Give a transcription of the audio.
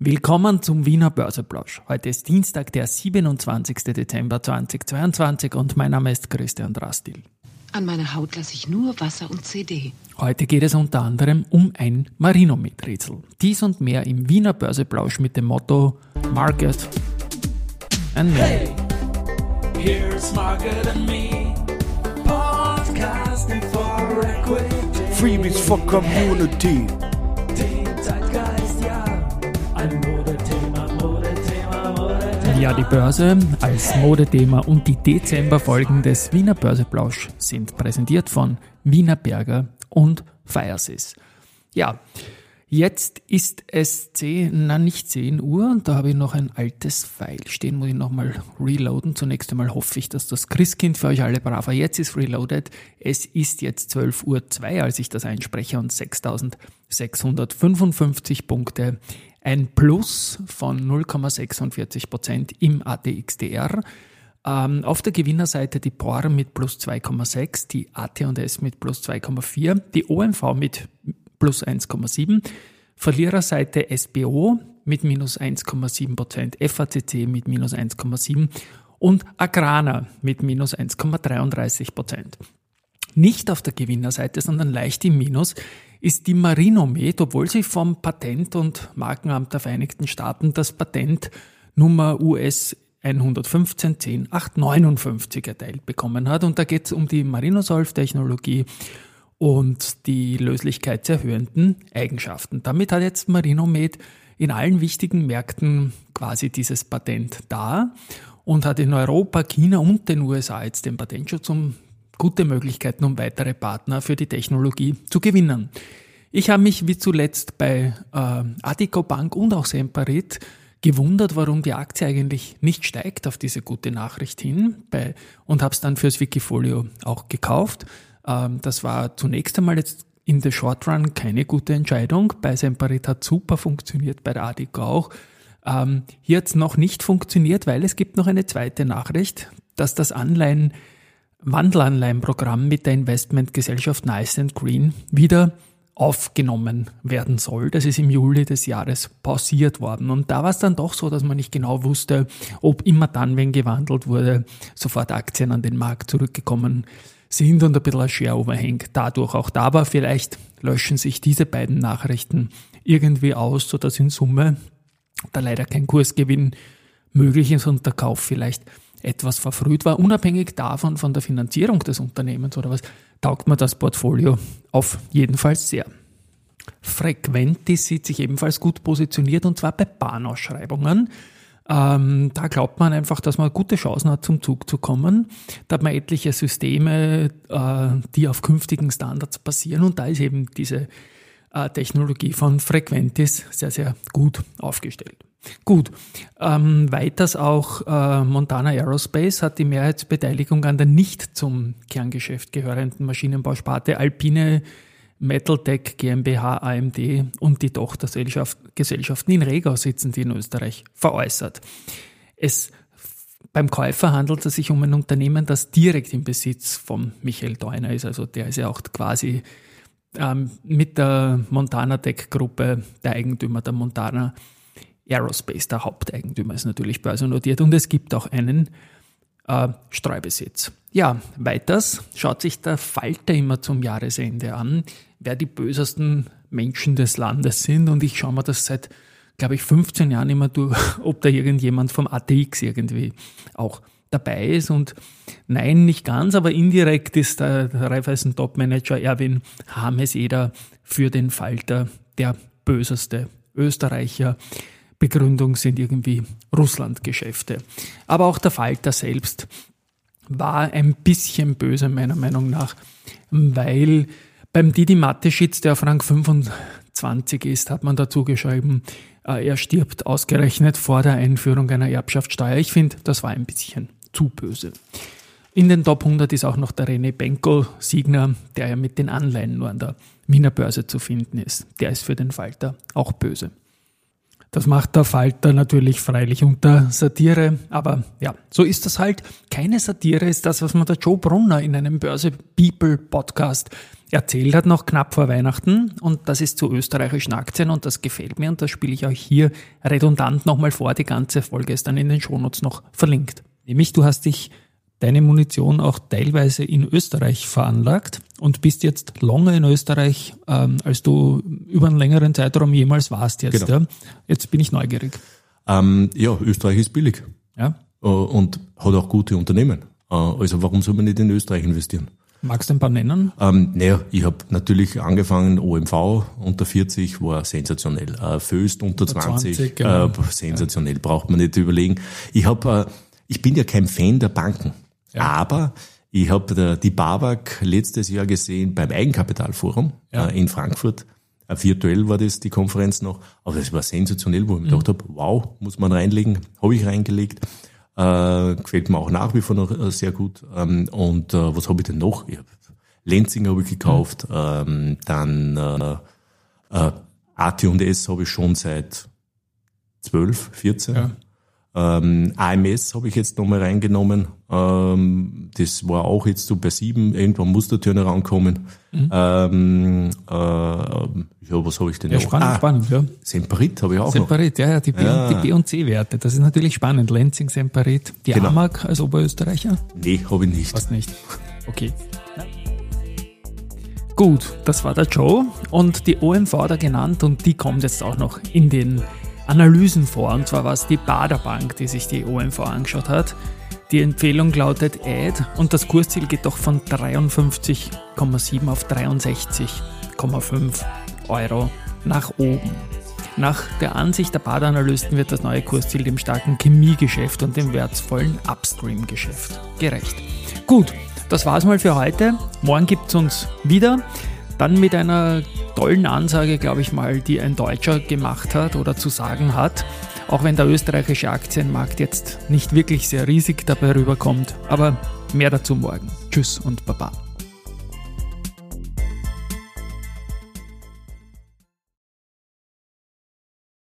Willkommen zum Wiener Börseplausch. Heute ist Dienstag, der 27. Dezember 2022 und mein Name ist Christian Drastil. An meiner Haut lasse ich nur Wasser und CD. Heute geht es unter anderem um ein Marinomet-Rätsel. Dies und mehr im Wiener Börseplausch mit dem Motto Market and Me. Hey, here's Market and Me. Podcasting for Equity. Freebies for Community. Den Ja, die Börse als Modethema und die Dezemberfolgen des Wiener Börseplausch sind präsentiert von Wiener Berger und Firesys. Ja, jetzt ist es 10, na nicht 10 Uhr und da habe ich noch ein altes File stehen, muss ich nochmal reloaden. Zunächst einmal hoffe ich, dass das Christkind für euch alle brav war. Jetzt ist reloaded. Es ist jetzt 12 Uhr 2, als ich das einspreche und 6655 Punkte. Ein Plus von 0,46 Prozent im ATXDR. Ähm, auf der Gewinnerseite die POR mit plus 2,6, die AT&S mit plus 2,4, die OMV mit plus 1,7, Verliererseite SBO mit minus 1,7 Prozent, FACC mit minus 1,7 und Agrana mit minus 1,33 Prozent. Nicht auf der Gewinnerseite, sondern leicht im Minus ist die Marinomed, obwohl sie vom Patent- und Markenamt der Vereinigten Staaten das Patent Nummer US 115 10 859 erteilt bekommen hat. Und da geht es um die Marinosolv-Technologie und die löslichkeitserhöhenden Eigenschaften. Damit hat jetzt Marinomed in allen wichtigen Märkten quasi dieses Patent da und hat in Europa, China und den USA jetzt den Patentschutz, um gute Möglichkeiten, um weitere Partner für die Technologie zu gewinnen. Ich habe mich wie zuletzt bei äh, Adico Bank und auch Semperit gewundert, warum die Aktie eigentlich nicht steigt auf diese gute Nachricht hin bei, und habe es dann fürs Wikifolio auch gekauft. Ähm, das war zunächst einmal jetzt in the Short Run keine gute Entscheidung. Bei Semperit hat super funktioniert, bei der Adico auch. Ähm, hier hat es noch nicht funktioniert, weil es gibt noch eine zweite Nachricht, dass das Anleihen Wandelanleihenprogramm mit der Investmentgesellschaft Nice and Green wieder aufgenommen werden soll. Das ist im Juli des Jahres pausiert worden. Und da war es dann doch so, dass man nicht genau wusste, ob immer dann, wenn gewandelt wurde, sofort Aktien an den Markt zurückgekommen sind und ein bisschen ein Share-Overhang dadurch auch da war. Vielleicht löschen sich diese beiden Nachrichten irgendwie aus, sodass in Summe da leider kein Kursgewinn möglich ist und der Kauf vielleicht etwas verfrüht war. Unabhängig davon, von der Finanzierung des Unternehmens oder was, taugt mir das Portfolio auf jeden Fall sehr. Frequentis sieht sich ebenfalls gut positioniert und zwar bei Bahnausschreibungen. Ähm, da glaubt man einfach, dass man gute Chancen hat, zum Zug zu kommen. Da hat man etliche Systeme, äh, die auf künftigen Standards basieren und da ist eben diese äh, Technologie von Frequentis sehr, sehr gut aufgestellt. Gut, ähm, weiters auch äh, Montana Aerospace hat die Mehrheitsbeteiligung an der nicht zum Kerngeschäft gehörenden Maschinenbausparte Alpine Metaltech GmbH AMD und die Tochtergesellschaften in Regau sitzen, die in Österreich veräußert. Es beim Käufer handelt es sich um ein Unternehmen, das direkt im Besitz von Michael Deuner ist. Also der ist ja auch quasi ähm, mit der Montana Tech Gruppe der Eigentümer der Montana Aerospace, der Haupteigentümer, ist natürlich börsennotiert und es gibt auch einen äh, Streubesitz. Ja, weiters schaut sich der Falter immer zum Jahresende an, wer die bösesten Menschen des Landes sind und ich schaue mir das seit, glaube ich, 15 Jahren immer durch, ob da irgendjemand vom ATX irgendwie auch dabei ist und nein, nicht ganz, aber indirekt ist der Raiffeisen Topmanager Erwin Hameseder für den Falter der böseste Österreicher. Begründung sind irgendwie Russland-Geschäfte. Aber auch der Falter selbst war ein bisschen böse, meiner Meinung nach, weil beim Didi Mateschitz, der auf Rang 25 ist, hat man dazu geschrieben, äh, er stirbt ausgerechnet vor der Einführung einer Erbschaftssteuer. Ich finde, das war ein bisschen zu böse. In den Top 100 ist auch noch der René Benko Siegner, der ja mit den Anleihen nur an der Wiener Börse zu finden ist. Der ist für den Falter auch böse. Das macht der Falter natürlich freilich unter Satire, aber ja, so ist das halt. Keine Satire ist das, was man der Joe Brunner in einem Börse People Podcast erzählt hat, noch knapp vor Weihnachten. Und das ist zu österreichischen Aktien und das gefällt mir und das spiele ich euch hier redundant nochmal vor. Die ganze Folge ist dann in den Shownotes noch verlinkt. Nämlich, du hast dich deine Munition auch teilweise in Österreich veranlagt und bist jetzt länger in Österreich, ähm, als du über einen längeren Zeitraum jemals warst jetzt. Genau. Ja? Jetzt bin ich neugierig. Ähm, ja, Österreich ist billig. Ja. Äh, und hat auch gute Unternehmen. Äh, also warum soll man nicht in Österreich investieren? Magst du ein paar nennen? Ähm, naja, ich habe natürlich angefangen, OMV unter 40 war sensationell. Äh, Föst unter 20, 20 genau. äh, sensationell, braucht man nicht überlegen. Ich habe, äh, ich bin ja kein Fan der Banken. Ja. Aber ich habe die Babak letztes Jahr gesehen beim Eigenkapitalforum ja. äh, in Frankfurt. Äh, virtuell war das die Konferenz noch, aber das war sensationell, wo ich mir mhm. gedacht habe, wow, muss man reinlegen, habe ich reingelegt. Äh, gefällt mir auch nach wie vor noch äh, sehr gut. Ähm, und äh, was habe ich denn noch? Ich hab, Lenzing habe ich gekauft, mhm. ähm, dann äh, äh, AT&S habe ich schon seit 12, 14. Ja. Ähm, AMS habe ich jetzt nochmal reingenommen. Ähm, das war auch jetzt so bei sieben. Irgendwann muss der Turnaround kommen. Mhm. Ähm, äh, ja, was habe ich denn ja, noch? Spannend, ah, spannend, ja. Semperit habe ich auch Semperit, noch. ja, ja, die B, ja. die B und C-Werte. Das ist natürlich spannend. Lenzing, Semperit. Die genau. AMAG als Oberösterreicher? Nee, habe ich nicht. Was nicht? Okay. Gut, das war der Joe und die OMV da genannt und die kommt jetzt auch noch in den Analysen vor. Und zwar war es die Baderbank, die sich die OMV angeschaut hat. Die Empfehlung lautet Add und das Kursziel geht doch von 53,7 auf 63,5 Euro nach oben. Nach der Ansicht der Badeanalysten wird das neue Kursziel dem starken Chemiegeschäft und dem wertvollen Upstream-Geschäft gerecht. Gut, das war's mal für heute. Morgen gibt's uns wieder. Dann mit einer tollen Ansage, glaube ich mal, die ein Deutscher gemacht hat oder zu sagen hat. Auch wenn der österreichische Aktienmarkt jetzt nicht wirklich sehr riesig dabei rüberkommt. Aber mehr dazu morgen. Tschüss und Baba.